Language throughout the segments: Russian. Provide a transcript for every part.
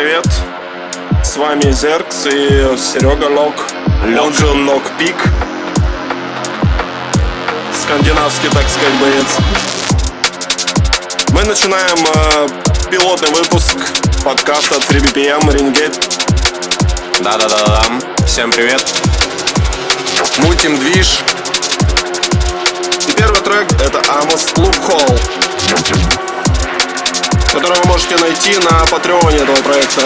привет! С вами Зеркс и Серега Лок, же Лок Пик. Скандинавский, так сказать, боец. Мы начинаем э, пилотный выпуск подкаста 3BPM Ringate. Да-да-да-да. Всем привет. Мутим движ. И первый трек это Amos Loophole который вы можете найти на патреоне этого проекта.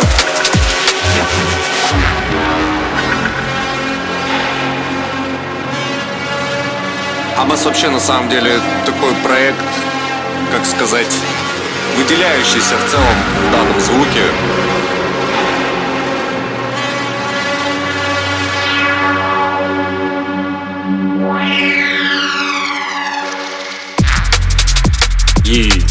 Амос вообще на самом деле такой проект, как сказать, выделяющийся в целом в данном звуке. И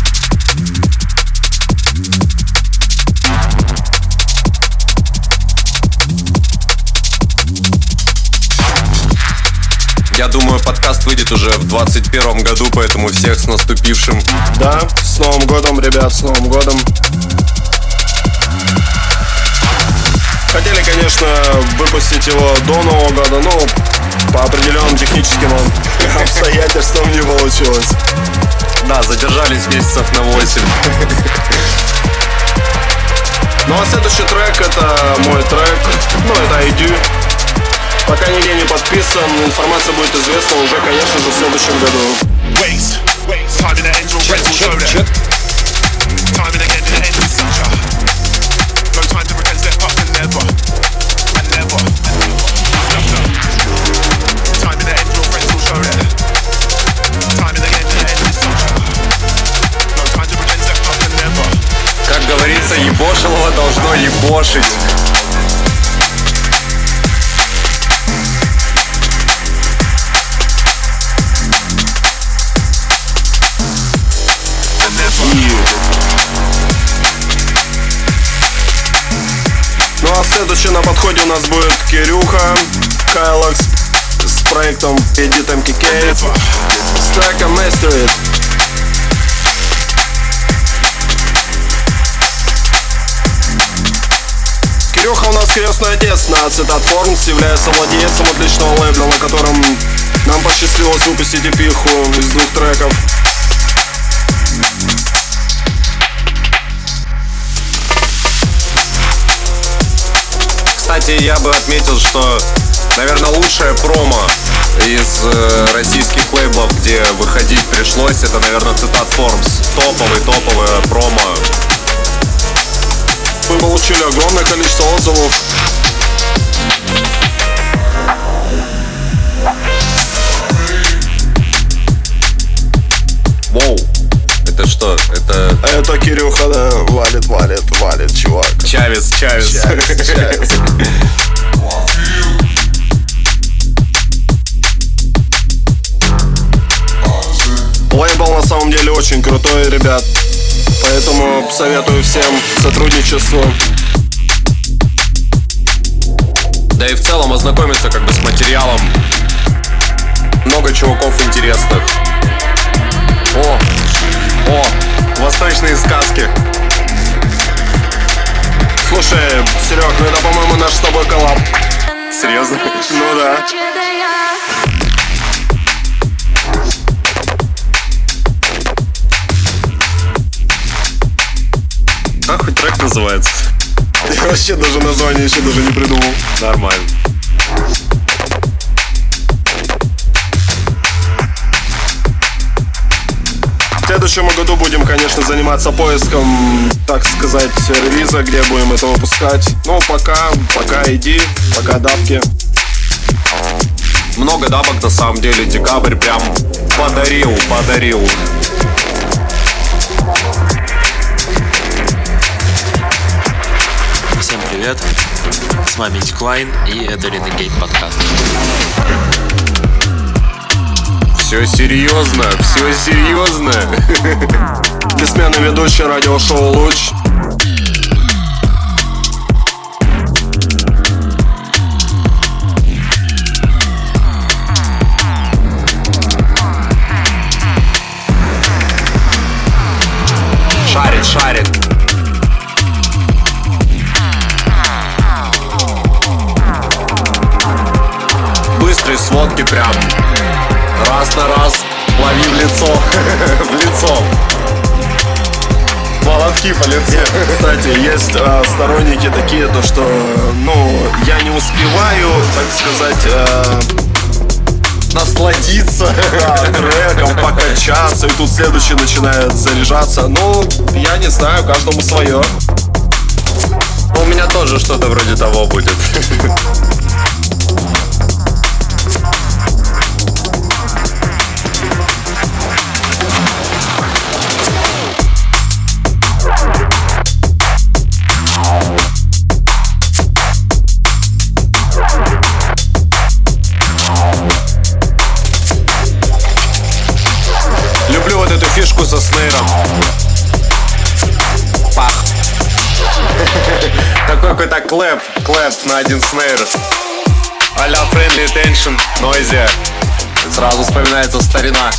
думаю, подкаст выйдет уже в 2021 году, поэтому всех с наступившим. Да, с Новым годом, ребят, с Новым годом. Хотели, конечно, выпустить его до Нового года, но по определенным техническим обстоятельствам не получилось. Да, задержались месяцев на 8. Ну а следующий трек это мой трек, ну это ID. Пока нигде не подписан, информация будет известна уже, конечно же, в следующем году. Подходе у нас будет Кирюха, Кайлакс с проектом Edit and Master It. Кирюха у нас крестный отец на Цитат Формс, является владельцем отличного лейбла, на котором нам посчастливилось выпустить эпиху из двух треков. Кстати, я бы отметил, что, наверное, лучшая промо из э, российских лейблов, где выходить пришлось, это, наверное, Цитат Формс. Топовый, топовая промо. Мы получили огромное количество отзывов. Это Кирюха, да, валит, валит, валит, чувак. Чавес, Чавес. Чавес, Чавес. Лейбл на самом деле очень крутой, ребят. Поэтому советую всем сотрудничество. Да и в целом ознакомиться как бы с материалом. Много чуваков интересных. О, о, восточные сказки. Слушай, Серег, ну это, по-моему, наш с тобой коллаб. Серьезно? Ну да. Как хоть трек называется? Я вообще даже название еще даже не придумал. Нормально. Следующем году будем, конечно, заниматься поиском, так сказать, релиза, где будем это выпускать. Ну, пока, пока иди, пока дабки. Много дабок на самом деле. Декабрь прям подарил, подарил. Всем привет, с вами Деклайн и это Renegade подкаст. Все серьезно, все серьезно. Бессменный ведущий радиошоу «Луч» шарит, шарит. Быстрые сводки прям раз на раз лови в лицо, в лицо. Молотки по лицу. Кстати, есть э, сторонники такие, то что, ну, я не успеваю, так сказать, э, Насладиться. треком, покачаться, и тут следующий начинает заряжаться. Ну, я не знаю, каждому свое. У меня тоже что-то вроде того будет. фишку со snare'ом. Пах. Такой какой-то clap, clap на один snare. А-ля Friendly Intentions, Noisia. Сразу вспоминается старина.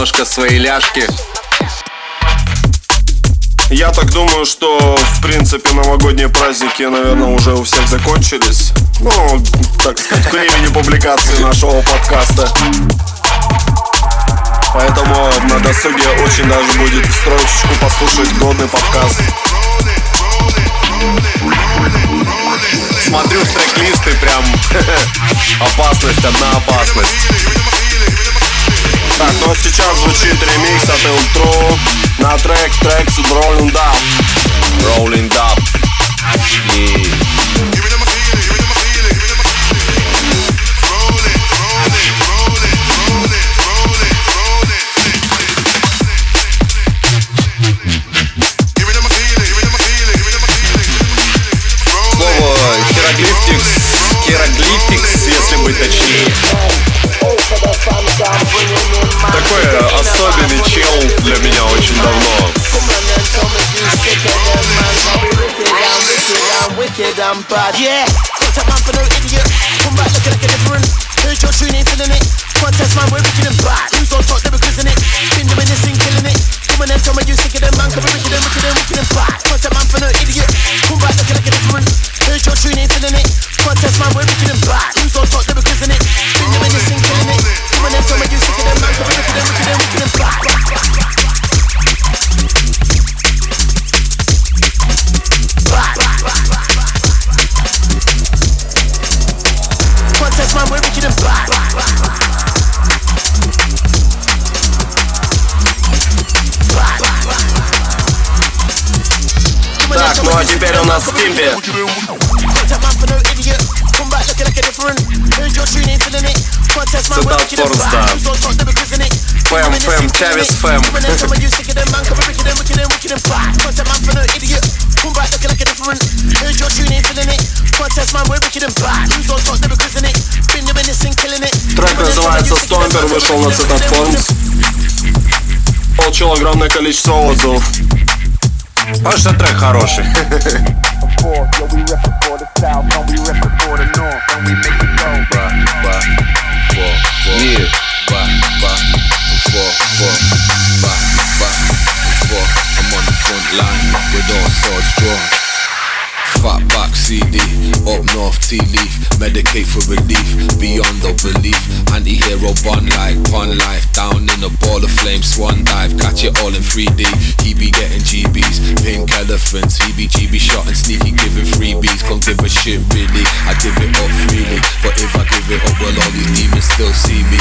Немножко свои ляжки. Я так думаю, что, в принципе, новогодние праздники, наверное, уже у всех закончились. Ну, так сказать, к времени публикации нашего подкаста. Поэтому на досуге очень даже будет строчечку послушать годный подкаст. Смотрю в трек-лист и прям опасность, одна опасность. Так, ну а сейчас звучит ремикс от Элтро на трек Tracks Rolling Down. Rolling up. Yeah. Для меня очень давно. Yeah, contact man for no idiot. Come back looking like a different. Heard your tune, ain't feeling it. Contest man, we're wicked and bad. Who's on top, they're in it. Been doing this thing, killing it. Come on then, tell me you sick of them, man. Come be wicked and wicked and wicked and bad. Contact man for no idiot. Come back looking like a different. Heard your tune, ain't feeling it. Contest man, we're wicked and bad. Who's on top, they're in it. Been doing this thing, killing it. Come on then, tell me you sick of them, man. Come be wicked and wicked and wicked and bad. Contest Who's on top, they're in it. Been doing this thing, killing it. Трек называется Stomper, вышел на Цитат wicked Получил огромное количество отзывов. Потому что трек хороший. Yeah. Fat back CD, up north tea leaf, medicate for relief, beyond the belief. Anti-hero bun like pun life, down in a ball of flame, swan dive, catch it all in 3D. He be getting GBs, pink elephants, he be GB shot and sneaky giving freebies. Can't give a shit really, I give it up freely, but if I give it up, well all these demons still see me.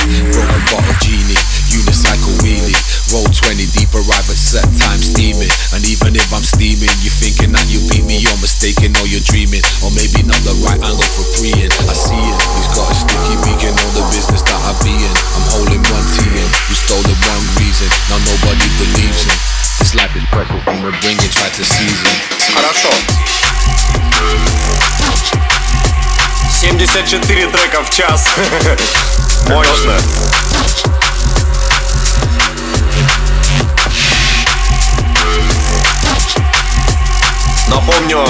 Unicycle wheelie, roll 20 deep, arrive at set time steaming. And even if I'm steaming, you thinking that you beat me, you're mistaken or you're dreaming. Or maybe not the right angle for preying. I see it, he's got a sticky beacon all the business that I be in. I'm holding one T in, you stole the wrong reason, now nobody believes him. This life is precious, I'ma bring it, try to seize it. Хорошо. 74 трека в час. Можно. Напомню,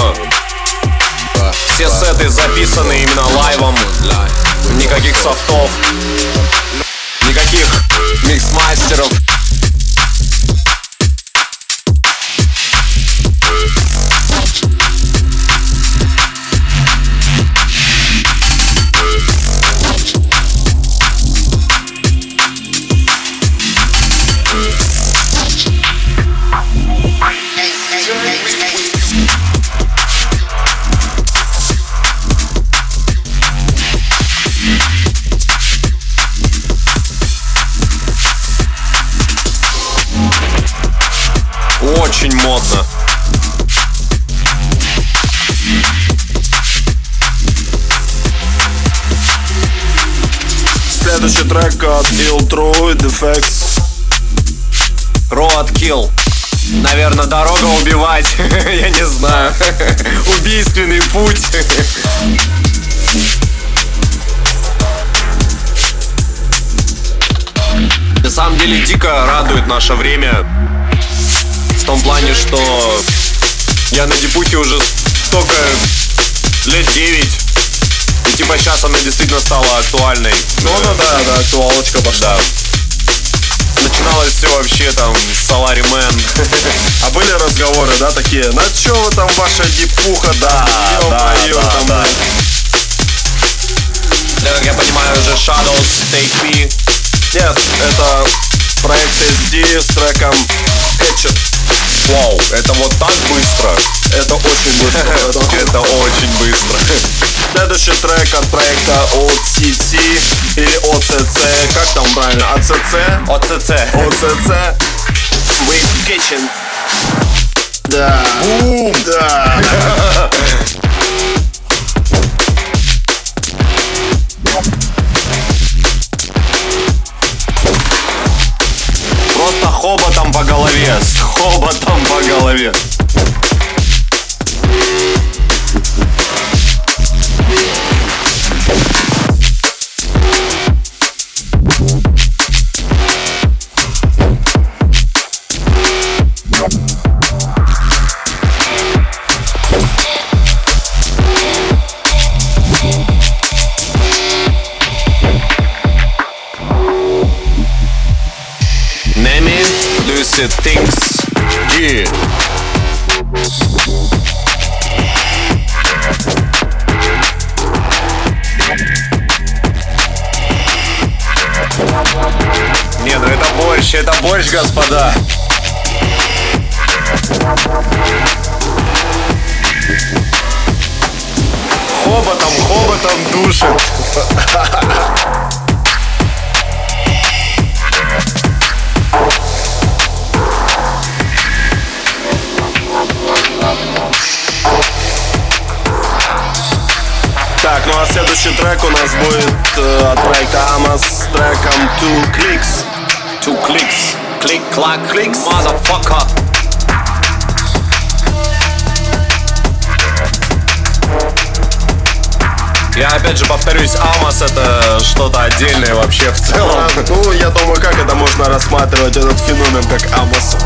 все сеты записаны именно лайвом. Никаких софтов, никаких микс-мастеров. True Defects. Roadkill. Наверное, дорога убивать. Я не знаю. Убийственный путь. На самом деле дико радует наше время. В том плане, что я на Дипухе уже столько лет 9. И типа сейчас она действительно стала актуальной. Ну, ну да, да, актуалочка пошла. Да. Начиналось все вообще там Мэн. А были разговоры, да, такие? На чё вы там ваша дипуха, да, да, да, там, да. Да, как я понимаю, уже Shadows Take Me. Нет, это проект SD с треком Hatchet. Вау, это вот так быстро. Это очень быстро. Это очень быстро. Следующий трек от проекта OCT или OCC, как там правильно? ACC? ОЦЦ. OCC With Kitchen. Да. Бум. Да. что-то отдельное вообще в целом. А, ну, я думаю, как это можно рассматривать, этот феномен, как Амос.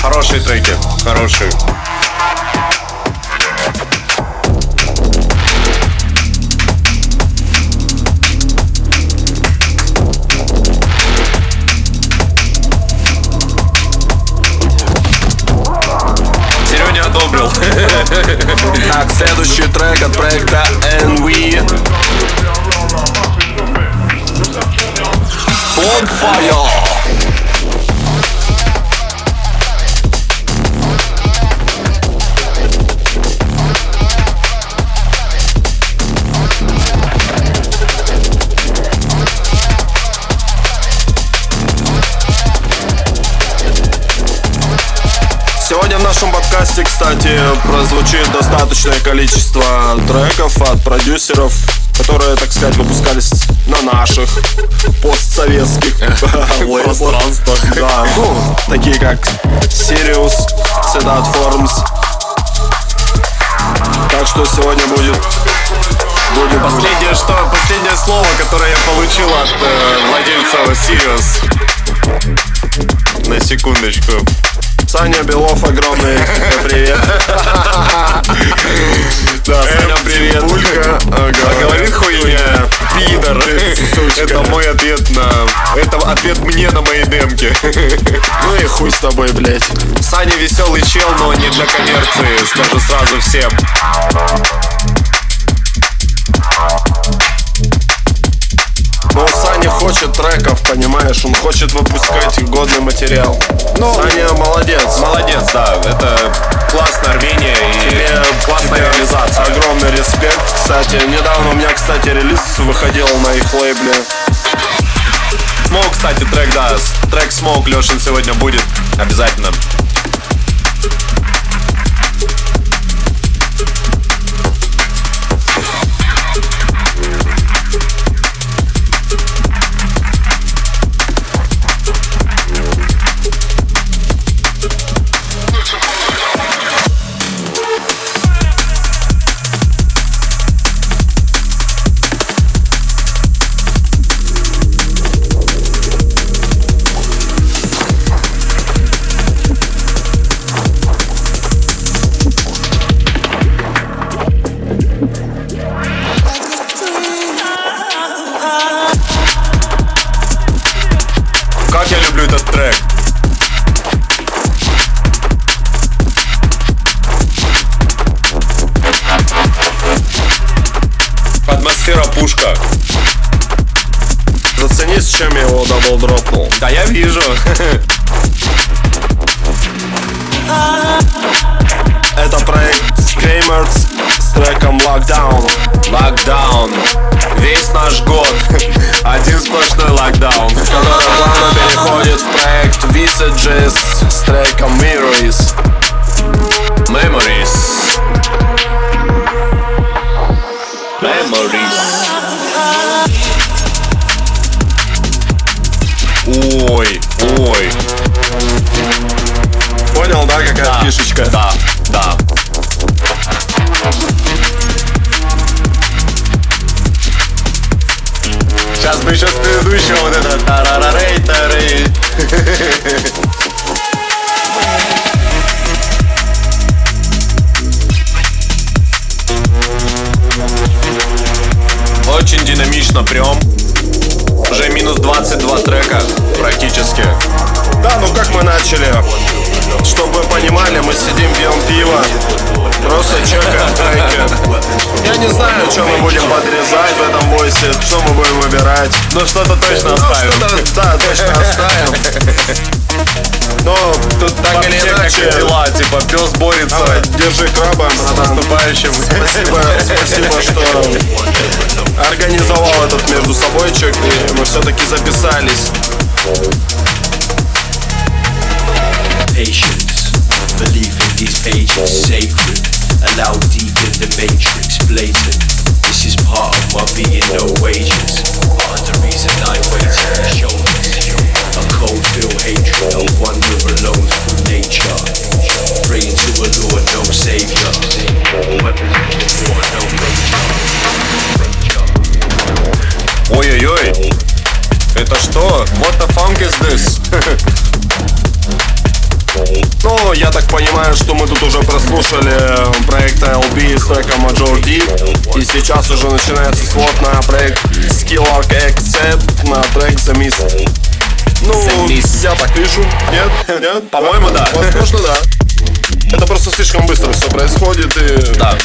Хорошие треки, хорошие. Следующий трек от проекта NV. Bonfire. Нашем подкасте, кстати, прозвучит достаточное количество треков от продюсеров, которые, так сказать, выпускались на наших постсоветских. Пространствах. Да, ну, такие как Sirius, Sedat Forms. Так что сегодня будет будет Последнее что, последнее слово, которое я получил от э, владельца Sirius. На секундочку. Саня Белов, огромный привет. Да, Саня, привет. Пулька. А говорит хуйня. Пидор. Это мой ответ на... Это ответ мне на мои демки. Ну и хуй с тобой, блядь. Саня веселый чел, но не для коммерции, скажу сразу всем. Саня хочет треков, понимаешь? Он хочет выпускать годный материал. Ну, Саня молодец. Молодец, да. Это классное рвение и Тебе, классная тебе реализация. Огромный респект. Кстати, недавно у меня, кстати, релиз выходил на их лейбле. Smoke, кстати, трек, да. Трек Smoke Лешин сегодня будет обязательно. Очень динамично прям. Уже минус 22 трека практически. Да, ну как мы начали? Чтобы вы понимали, мы сидим, пьем пиво, просто чекаем треки. Я не знаю, что мы будем подрезать в этом войсе, что мы будем выбирать. Ну что-то точно Ну, оставим. что-то, да, точно оставим. Но тут так или иначе, дела, типа пес борется давай, держи краба, с братан. наступающим. Спасибо, спасибо, что организовал этот между собойчик, и мы все-таки записались. patience. Belief in these pages sacred. Allow deep in the matrix blatant. This is part of my being, no wages. Part of the reason I wait to show this. A cold feel hatred, no wonder alone through nature. Praying to a Lord, no savior. Weapons of war, no ranger. Ой-ой-ой. Это что? What the funk is this? Ну, я так понимаю, что мы тут уже прослушали проект LB с треком Major D. И сейчас уже начинается слот на проект Skill Arc Accept на трек The Mist. Ну, я так вижу. Нет? Нет? По-моему, да. Возможно, да. Это просто слишком быстро все происходит и... Да.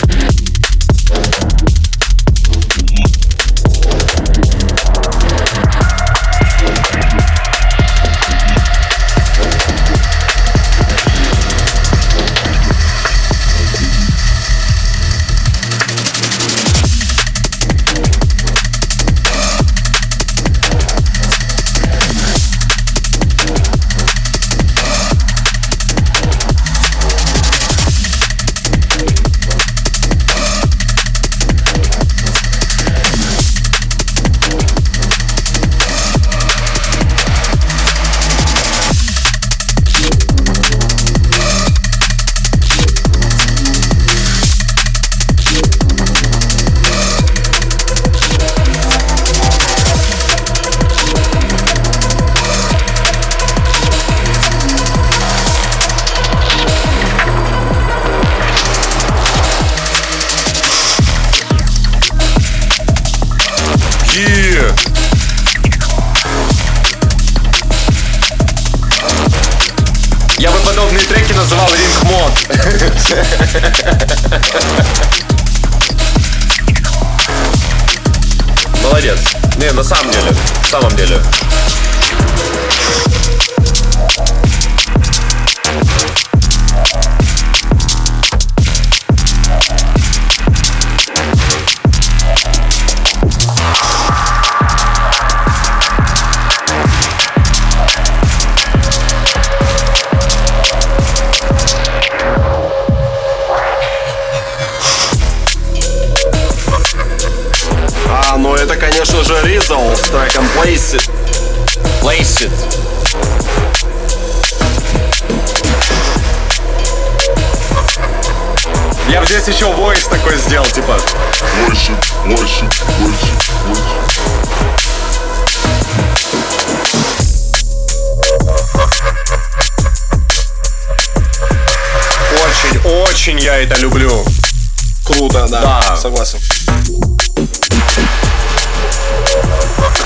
Круто, да, Да. согласен.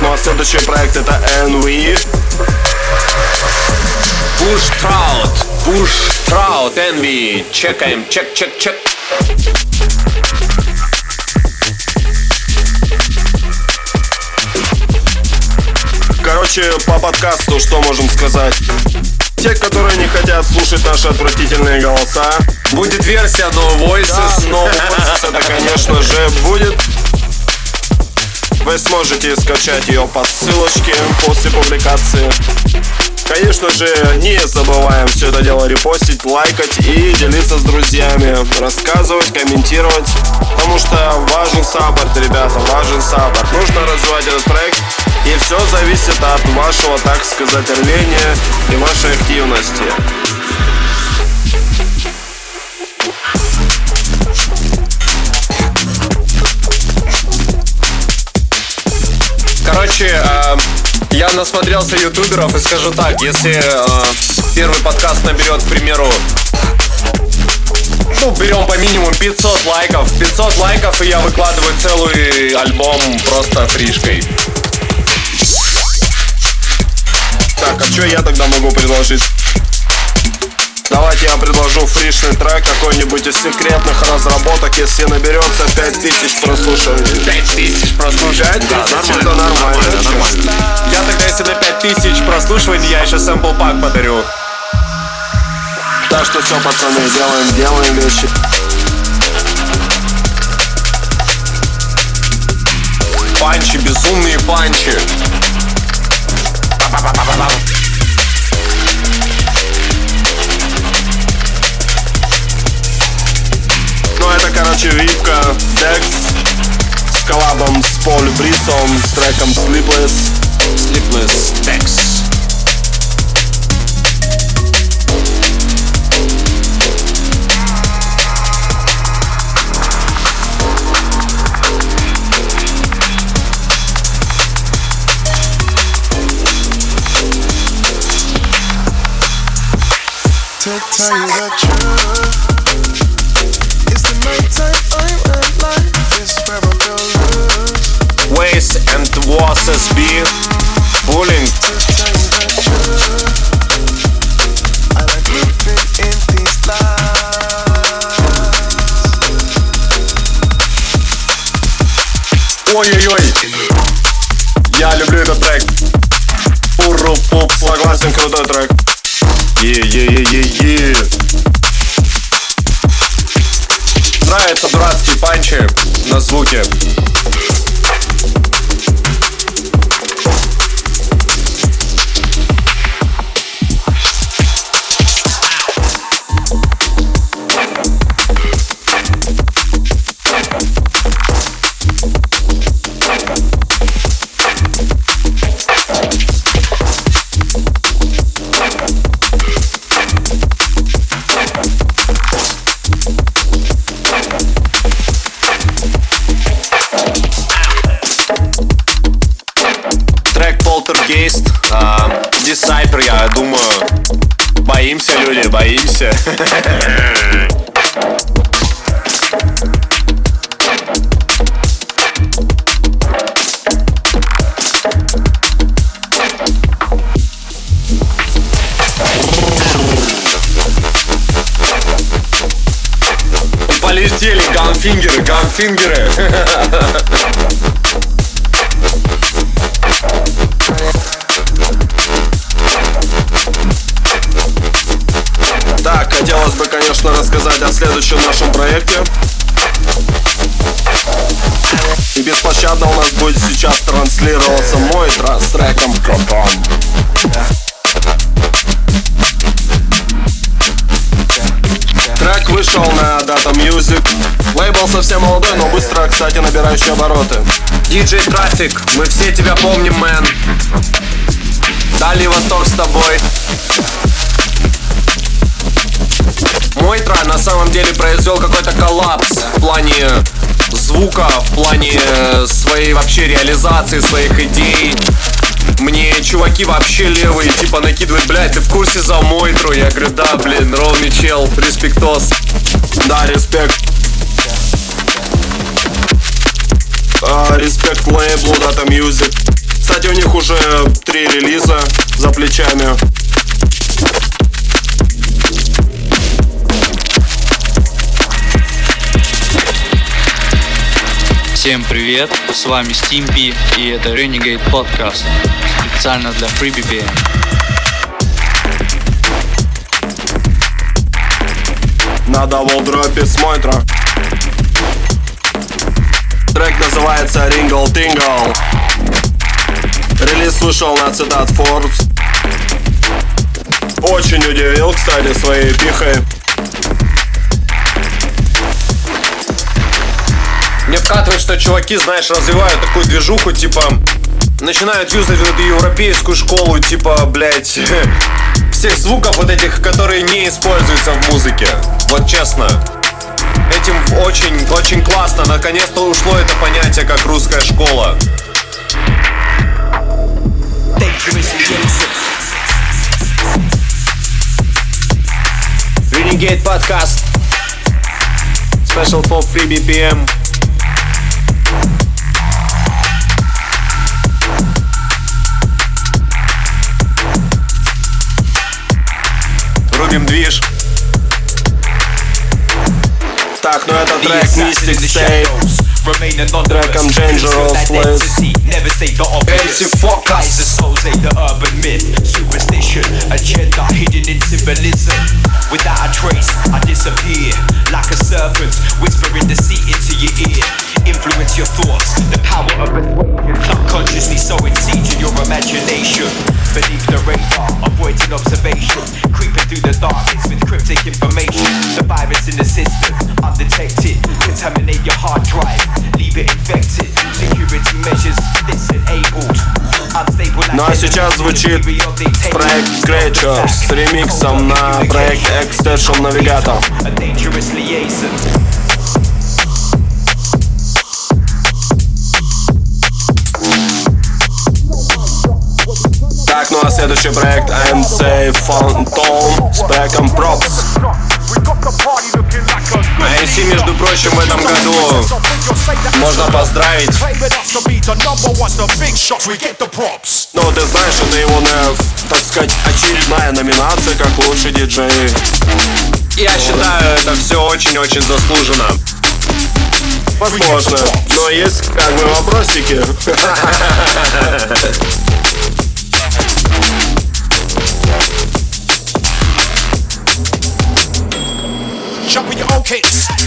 Ну а следующий проект это NV. Буш Траут, Буш Траут, Envy. Чекаем, чек, чек, чек. Короче, по подкасту что можем сказать? Те, которые не хотят слушать наши отвратительные голоса, Будет версия No да, Voices, но Voices это, конечно же, будет. Вы сможете скачать ее по ссылочке после публикации. Конечно же, не забываем все это дело репостить, лайкать и делиться с друзьями, рассказывать, комментировать, потому что важен саппорт, ребята, важен саппорт. Нужно развивать этот проект, и все зависит от вашего, так сказать, рвения и вашей активности. Короче, э, я насмотрелся ютуберов и скажу так, если э, первый подкаст наберет, к примеру, ну, берем по минимуму 500 лайков. 500 лайков, и я выкладываю целый альбом просто фришкой. Так, а что я тогда могу предложить? Давайте я предложу фришный трек какой-нибудь из секретных разработок, если наберется 5000 прослушиваний. 5000 прослушиваний. 5000 это нормально. чё? Я тогда, если на 5000 прослушиваний, я еще сэмпл пак подарю. Так что все, пацаны, делаем, делаем вещи. Панчи, безумные панчи. Ну это, короче, випка Dex с коллабом с Поль Брисом с треком Sleepless. Sleepless Dex. To tell you the truth, like living in these lies. Ой-ой-ой. Я люблю этот трек. Пуру пуп Согласен, крутой трек. Е-е-е-е-е. Нравятся дурацкие панчи на звуке. Боимся, люди, боимся. Полетели ганфингеры, ганфингеры. проекте. И беспощадно у нас будет сейчас транслироваться мой трек с треком Капан. Трек вышел на Data Music. Лейбл совсем молодой, но быстро, кстати, набирающий обороты. Диджей Трафик, мы все тебя помним, мэн. Дальний Восток с тобой. Мой трек на самом деле произвел какой-то коллапс в плане звука, в плане своей вообще реализации своих идей. Мне чуваки вообще левые, типа накидывают, блядь, ты в курсе за Мойтру? Я говорю, да, блин, ровный чел, респектос. Да, респект. А, респект лейблу Data Music. Кстати, у них уже три релиза за плечами. Всем привет, с вами Стимпи и это Renegade Podcast специально для FreeBPM. На double drop е с мой трек. Трек называется Ringle Tingle. Релиз вышел на цитат Forbes. Очень удивил, кстати, своей пихой. Мне вкатывает, что чуваки, знаешь, развивают такую движуху, типа Начинают юзать эту европейскую школу, типа, блядь Всех звуков вот этих, которые не используются в музыке. Вот честно. Этим очень, очень классно, наконец-то ушло это понятие, как русская школа. Renegade Podcast. Special for Free BPM Рубим движ. Так, ну это трек Mystic State. Треком Dangerous List. MC Focus. The souls ain't the urban myth, superstition, agenda hidden in symbolism. Without a trace, I disappear like a serpent, whispering deceit into your ear. Influence your thoughts, the power of persuasion. Subconsciously sowing seeds in your imagination. Beneath the radar, avoiding observation. Creeping through the darkness with cryptic information. The virus in the system, undetected. Contaminate your hard drive, leave it infected. Security measures disenabled. Unstable Ну а сейчас звучит проект Scratcher с ремиксом на проект Extension Navigator. А следующий проект MC Phantom с треком Props. MC, между прочим, в этом году можно поздравить. Ну, ты знаешь, это его, так сказать, очередная номинация как лучший диджей. Я считаю, это все очень-очень заслуженно. Возможно. Но есть как бы вопросики. Jump with your own kids.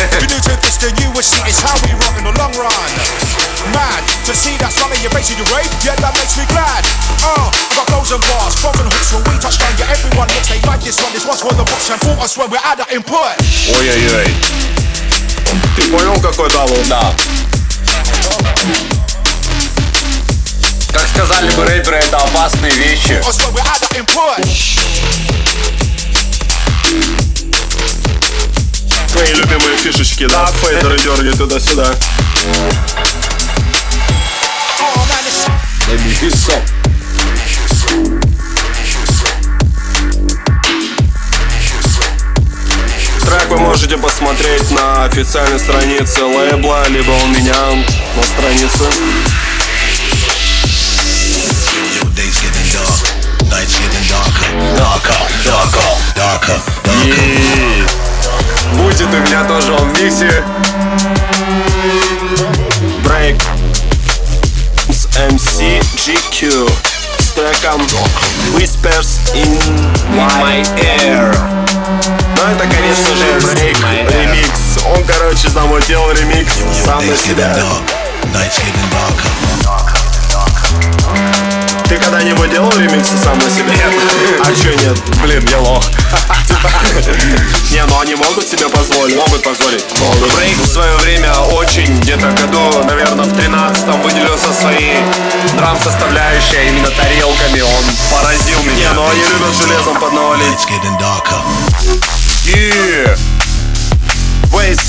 vibes we got none. If you new to this, then you will see it's how we rock in the long run. Mad to see that smile on your face when you rave, yeah, that makes me glad. Uh, I got flows and bars, frozen hooks when we touch down, yeah, everyone looks they like this one. This one's for the books and for us when we're at that input. Ой-ой-ой. Ты понял, какой дабл? Да. Как сказали бы рэперы, это опасные вещи. Мои любимые фишечки, да, фейдеры дергай туда-сюда. Трек вы можете посмотреть на официальной странице лейбла, либо у меня на странице. И будет у меня тоже он в миксе. Break с MC GQ с треком Whispers in My Air. Ну это, конечно же, Break ремикс. Он, короче, замутил ремикс сам на себя. Ты когда-нибудь делал ремиксы сам на себя? Нет. А чё нет? Блин, я лох. Не, ну они могут себе позволить. Могут позволить. Брейк в свое время очень, где-то году, наверное, в 13-м выделился своей драм-составляющей, а именно тарелками. Он поразил меня. Не, ну они любят железом поднавалить. И... Вейс.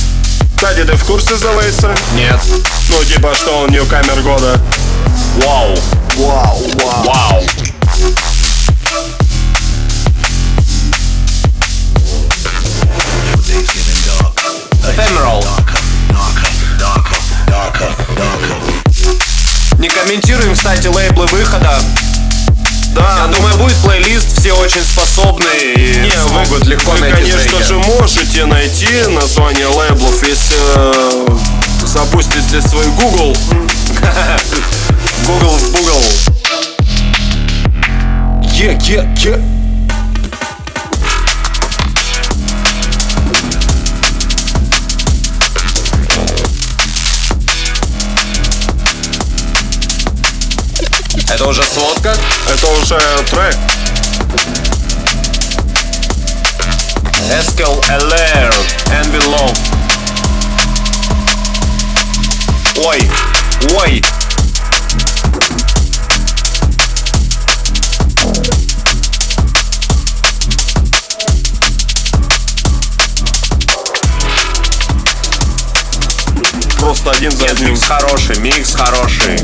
Кстати, ты в курсе за Вейса? Нет. Ну, типа, что он ньюкамер года. Вау. Вау, вау. Вау. Ephemeral. Не комментируем, кстати, лейблы выхода. Да, Я думаю, будет плейлист, все очень способные и Не, вы, смогут легко вы, найти конечно треки. же, можете найти название лейблов, если э, запустите свой Google. Google в Google. Yeah, yeah, yeah. Это уже сводка? Это уже трек. Eskel LR and below. Ой, ой. Просто один за Нет, одним. микс хороший, микс хороший.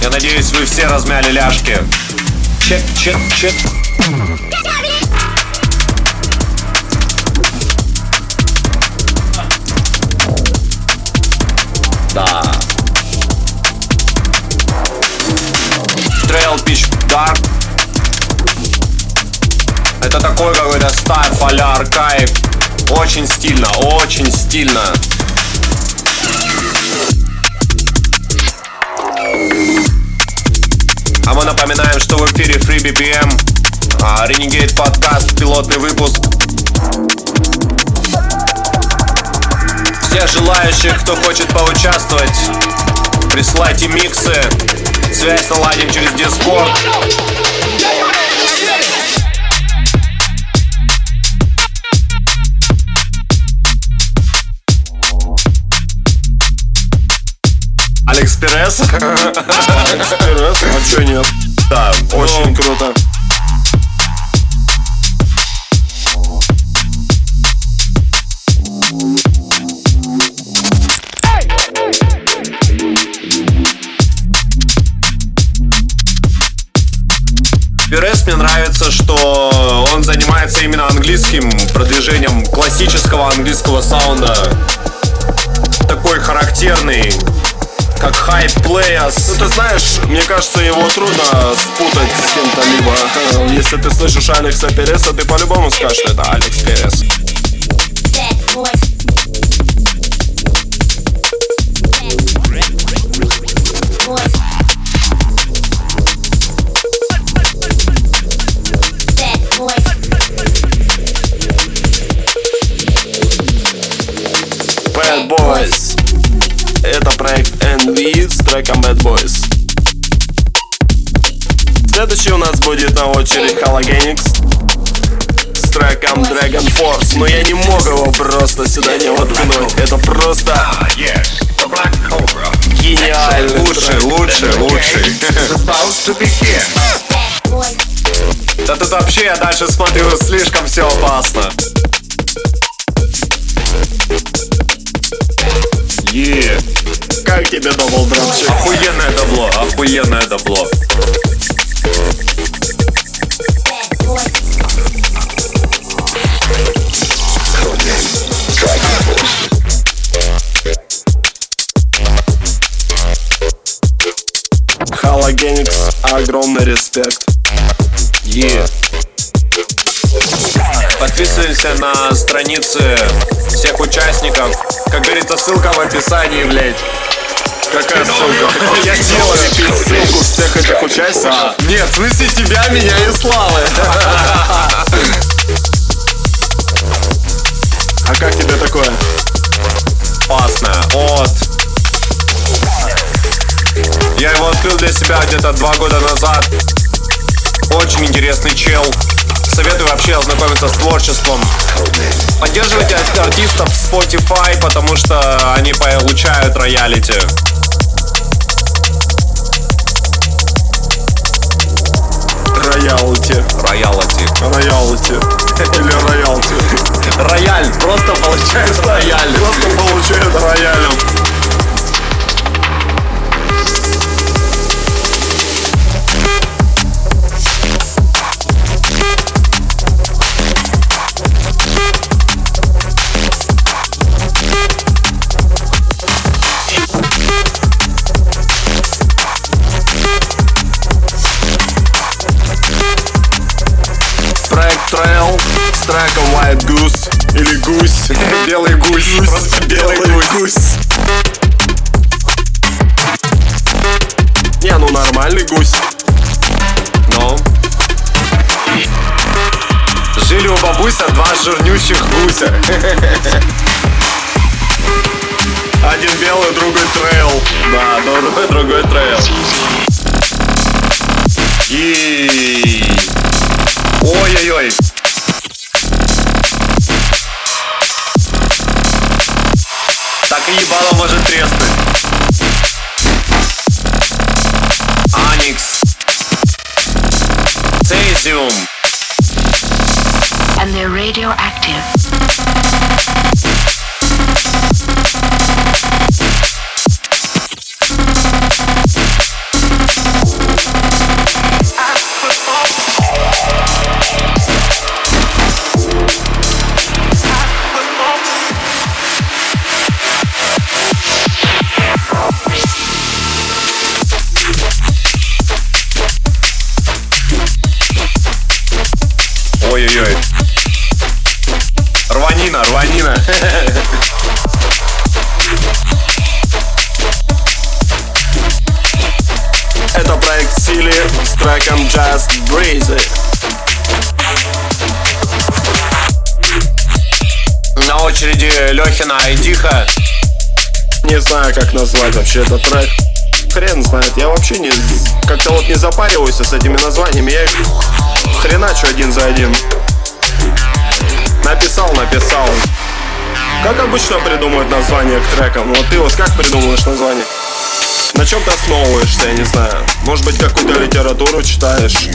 Я надеюсь, вы все размяли ляжки. Чек, чек, чек. Да. Трейл Pitch Dark. Это такой какой-то стайф а аркаик. Очень стильно, очень стильно. Напоминаем, что в эфире Free BPM, а, Renegade подкаст, пилотный выпуск. Всех желающих, кто хочет поучаствовать, присылайте миксы. Связь наладим через Discord. Алекс Перес. Экспресс, а чё нет? Да, Очень круто. Перес мне нравится, что он занимается именно английским продвижением классического английского саунда. Такой характерный, как Hype Players. Ну, ты знаешь, мне кажется, его трудно спутать с кем-то либо. Если ты слышишь Алекса Переса, ты по-любому скажешь, что это Алекс Перес. Bad Boys. Это проект NV с треком Bad Boys. Следующий у нас будет на очередь Halogenix с треком Dragon Force. Но я не мог его просто сюда не воткнуть. Это просто гениальный Лучший, лучший, лучший. Да тут вообще я дальше смотрю, слишком все опасно. Вообще. Охуенное табло, охуенное табло. Халогеникс, огромный респект. Е. Подписываемся на страницы всех участников. Как говорится, ссылка в описании, блядь. Какая ссылка? Я лепить ссылку всех этих участников. Нет, в смысле тебя, меня и Славы. А как тебе такое? Классно. Вот. Я его открыл для себя где-то два года назад. Очень интересный чел. Советую вообще ознакомиться с творчеством. Поддерживайте артистов в Spotify, потому что они получают роялити. Роялти. Роялити. Роялти. Или роялти. Рояль. Просто получают рояль. Просто получают роялем. Trail с треком White Goose или Гусь. Белый гусь. Просто белый гусь. Не, ну нормальный гусь. Ну. Жили у бабуся два жирнющих гуся. Один белый, другой трейл. Да, другой, другой трейл. Ой-ой-ой. и ебало может треснуть. Аникс. Цезиум. and they're radioactive. Breezy. На очереди Лехина Айдиха. Не знаю, как назвать вообще этот трек. Хрен знает, я вообще не как-то вот не запариваюсь с этими названиями. Я их хреначу один за один. Написал, написал. Как обычно придумывают название к трекам? Вот ты вот как придумываешь название? На чем ты основываешься, я не знаю. Может быть, какую-то литературу читаешь?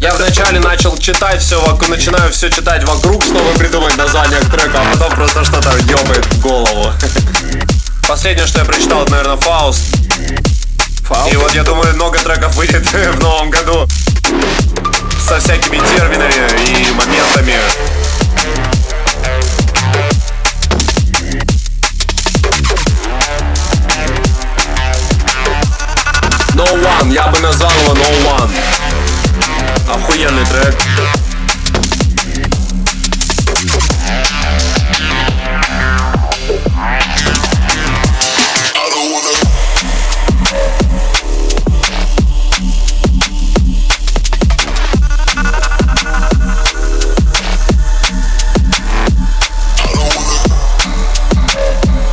Я вначале начал читать все начинаю все читать вокруг, чтобы придумать название к треку, а потом просто что-то ёбает в голову. Последнее, что я прочитал, это, наверное, Фауст. И вот я думаю, много треков выйдет в новом году со всякими терминами и моментами. No One, я бы назвал его No One. Охуенный трек.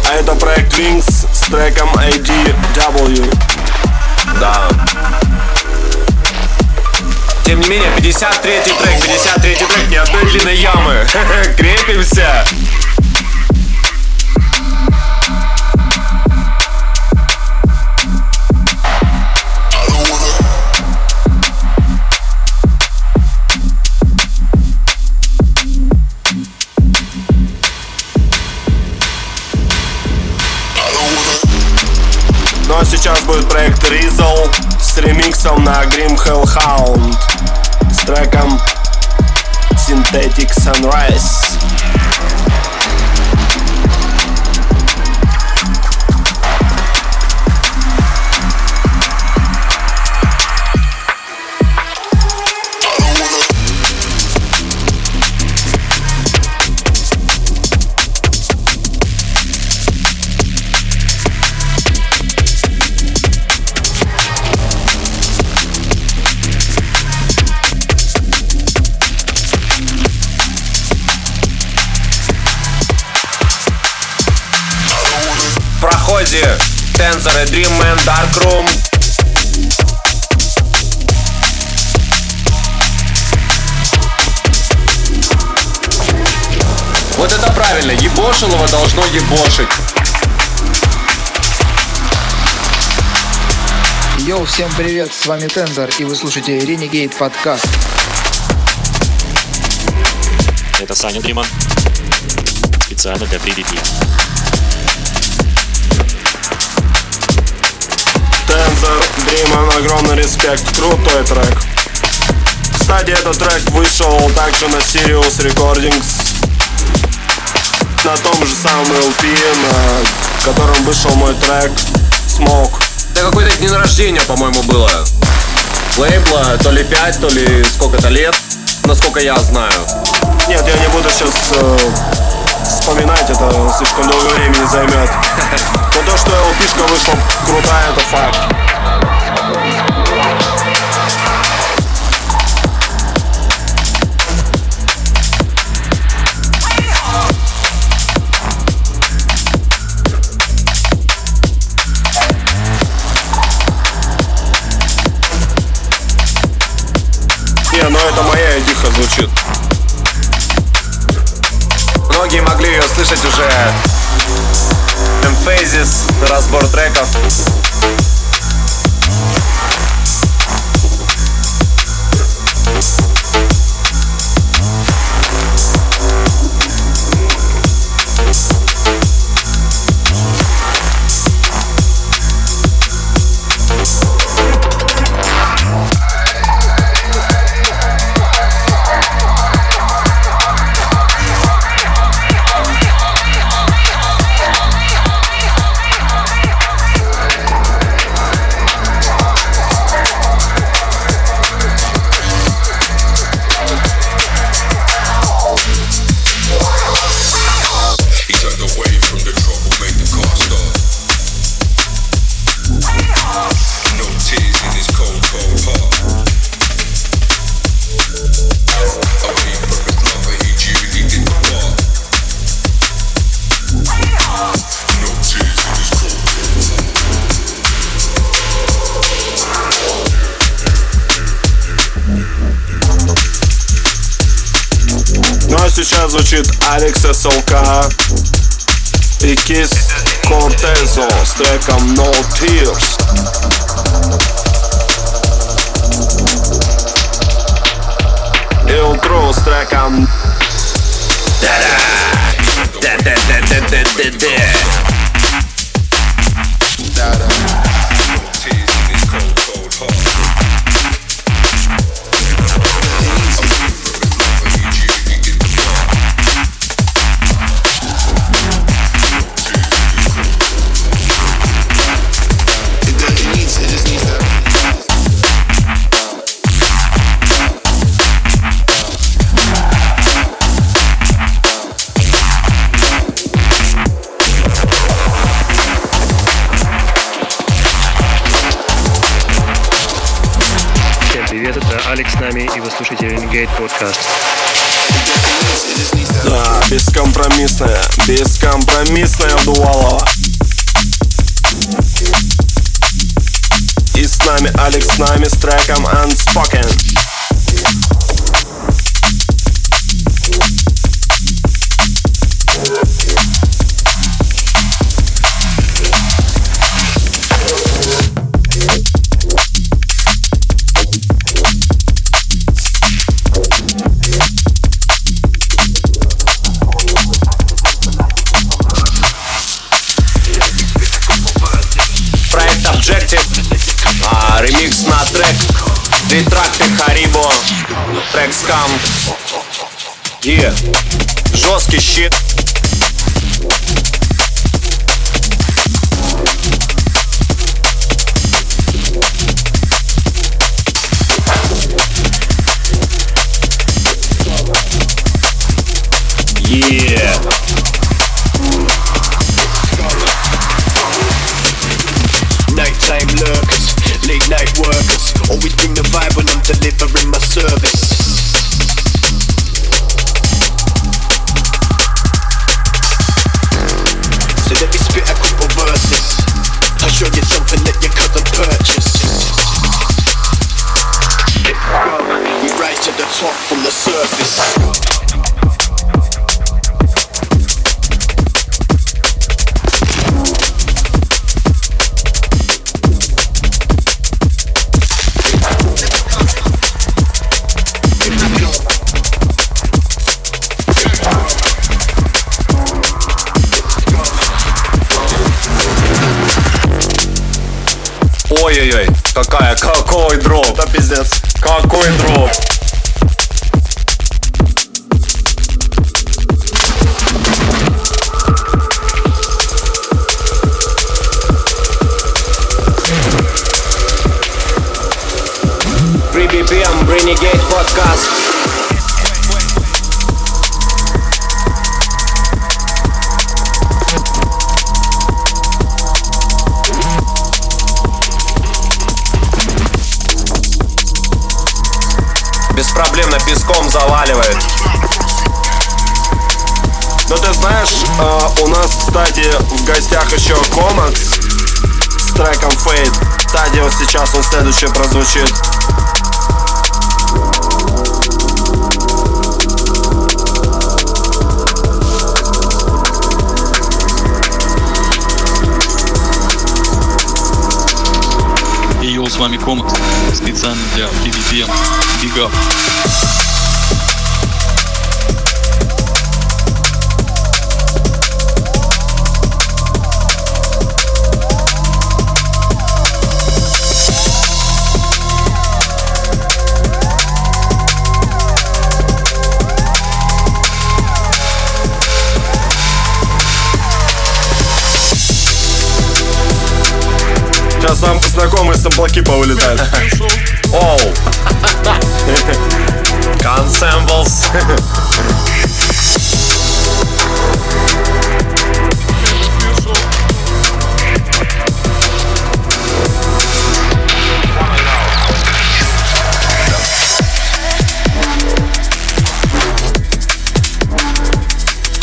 А это проект Wings с треком ADW. Да. Тем не менее, 53-й трек, 53-й трек, ни одной длинной ямы. Крепимся. Ну а сейчас стартует проект Rizzle с ремиксом на Grim Hellhound с треком Synthetic Sunrise. Проходе Tensor и Dreamman Dark Room. Вот это правильно, ебошилово должно ебошить. Йоу, всем привет, с вами Тензор, и вы слушаете Renegade подкаст. Это Саня Дриман. Специально для PvP. Тензор, Дриман, огромный респект, крутой трек. Кстати, этот трек вышел также на Sirius Recordings на том же самом LP, на котором вышел мой трек Smoke. Да какой-то день рождения, по-моему, было. Лейбла то ли 5, то ли сколько-то лет, насколько я знаю. Нет, я не буду сейчас вспоминать, это слишком много времени займет. Но то, что LP-шка вышла крутая, это факт. Не, ну это моя идиха звучит. Многие могли ее слышать уже. Emphasis, разбор треков. Сейчас звучит Алекс СЛК и Кис Кортезо с треком No Tears. И Ultru с треком Tears Алекс с нами, и вы слушаете Renegade подкаст. Да, бескомпромиссная, бескомпромиссная Вдувалова. И с нами Алекс с нами с треком Unspoken. И жесткий щит. Ой-ой-ой, какая, какой дроп. Да пиздец. Какой дроп. Ну ты знаешь, э, у нас, кстати, в гостях еще Комакс с треком Fade. Вот сейчас он следующий прозвучит. Йоу, с вами Комакс, специально для PvPM. Big up. Сейчас сам знакомые сэмплаки повылетают. Оу. Consembles.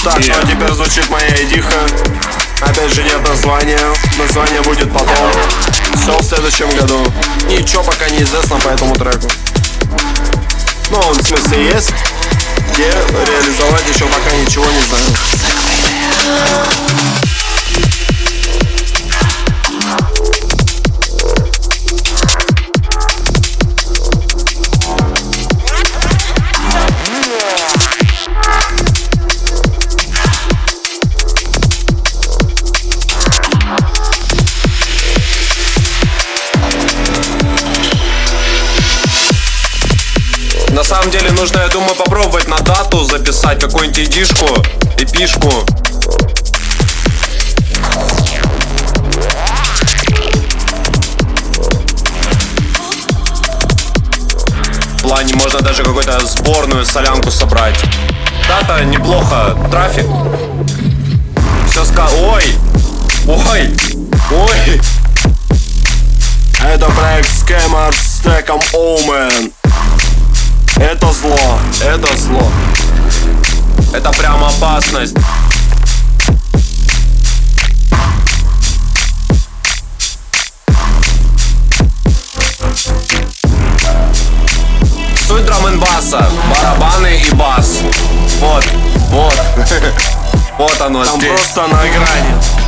Так, ну а теперь звучит моя идиха. Опять же нет названия. Название будет потом. Все в следующем году. Ничего пока не известно по этому треку. Ну, он в смысле есть. Где реализовать еще пока ничего не знаю. Самом деле нужно, я думаю, попробовать на дату записать какую-нибудь идишку, эпишку. В плане можно даже какую-то сборную солянку собрать. Дата неплохо, трафик. Все ска... Ой! Ой! Ой! Это проект Scammer с треком Omen. Это зло. Это зло. Это прям опасность. Суть драм баса, барабаны и бас. Вот, вот. Вот оно Там здесь. просто на грани.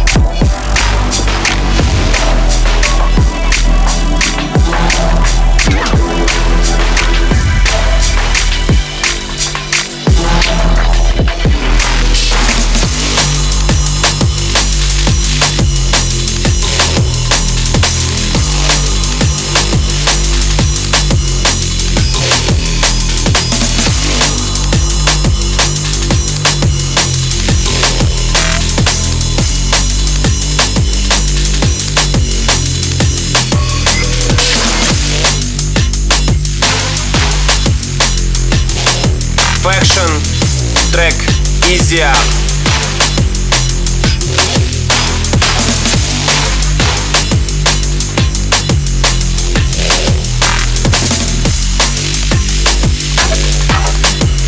Easier.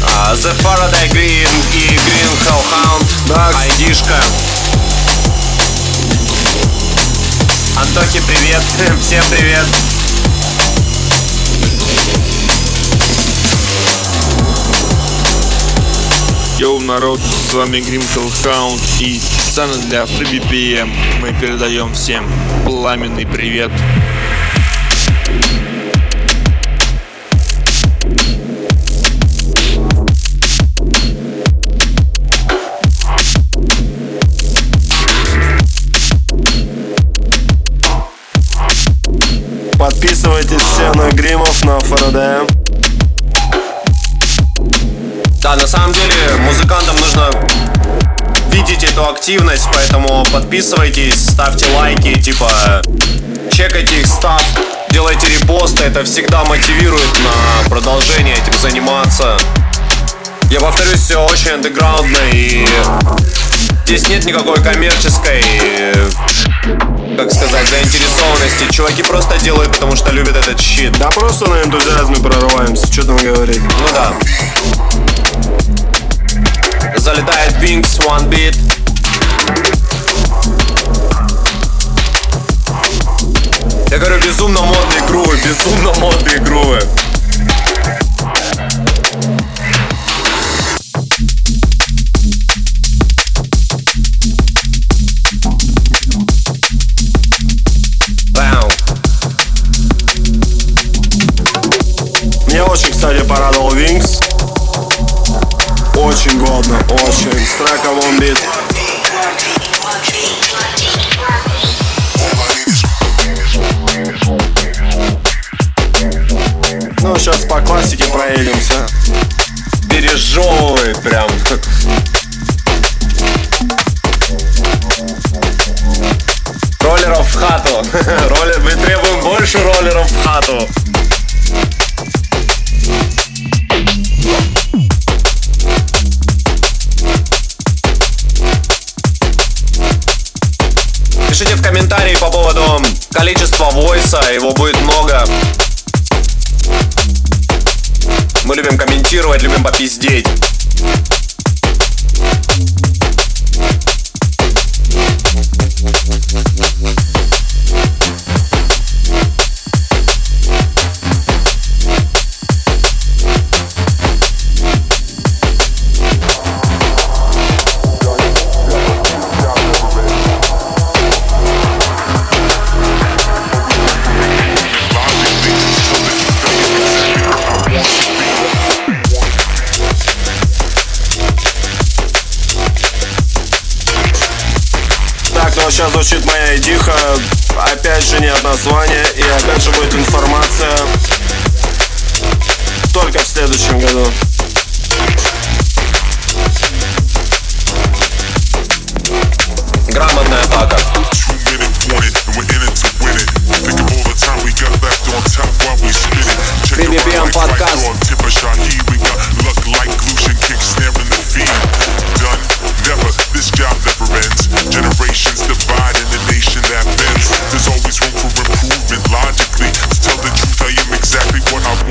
А, The Faraday Green и Green Hellhound. Да. Айдишка. Антохи, привет. Всем привет. Йоу, народ, с вами Grim Hellhound и специально для FreeBPM мы передаем всем пламенный привет. Подписывайтесь все на Гримов, на Фарадея. Да, на самом деле музыкантам нужно видеть эту активность, поэтому подписывайтесь, ставьте лайки, типа чекайте их став, делайте репосты, это всегда мотивирует на продолжение этим заниматься. Я повторюсь, все очень андеграундно и здесь нет никакой коммерческой, как сказать, заинтересованности. Чуваки просто делают, потому что любят этот щит. Да просто на энтузиазме прорываемся, что там говорить. Ну да. Залетает Wings, One Beat. Я говорю, безумно модные грувы, безумно модные грувы. Меня очень, кстати, порадовал Wings. Очень годно, очень. С треком он бит.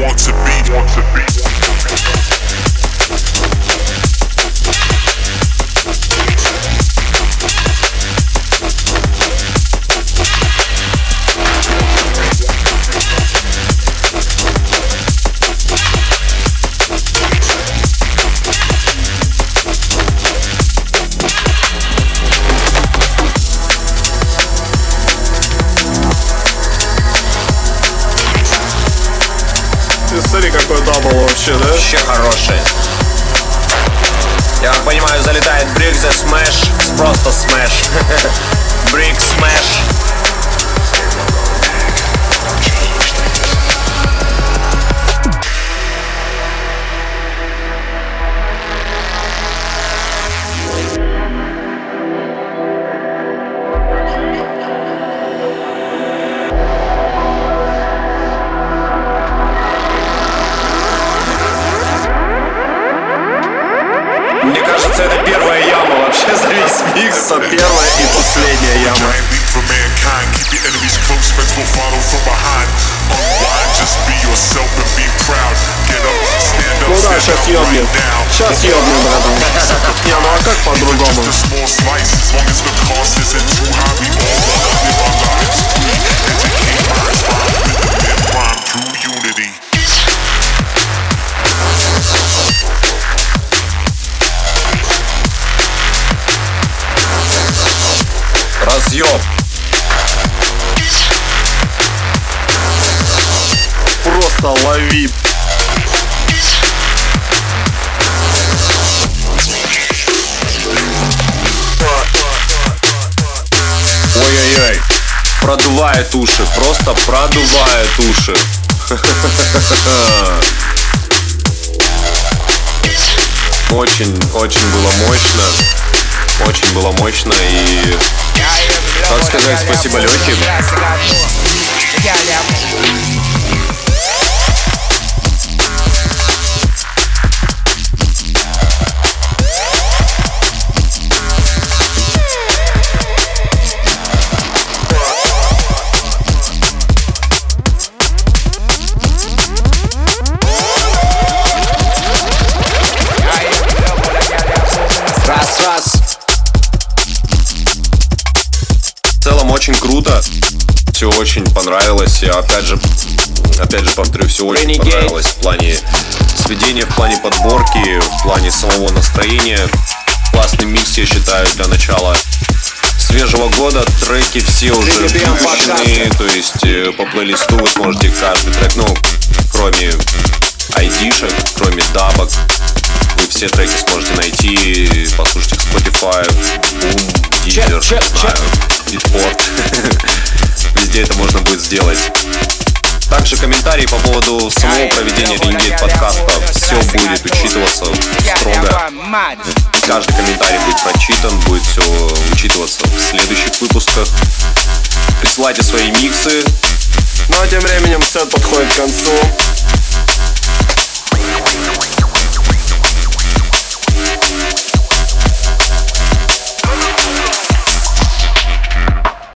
Want to be. Want to be. Продувает уши. Просто продувает уши. Очень, очень было мощно. Очень было мощно и как сказать спасибо Лехе. Очень круто. Все очень понравилось. И опять же, опять же повторю, все очень Renegade. понравилось в плане сведения, в плане подборки, в плане самого настроения. Классный микс, я считаю, для начала свежего года. Треки все уже выпущены, то есть э, по плейлисту вы сможете каждый трек, ну, кроме айдишек, кроме дабок, вы все треки сможете найти, послушать их Spotify, Boom, Deezer, не знаю, Beatport. Везде это можно будет сделать. Также комментарии по поводу самого проведения Renegade подкаста. Все будет учитываться строго. Каждый комментарий будет прочитан, будет все учитываться в следующих выпусках. Присылайте свои миксы. Ну а тем временем сет подходит к концу.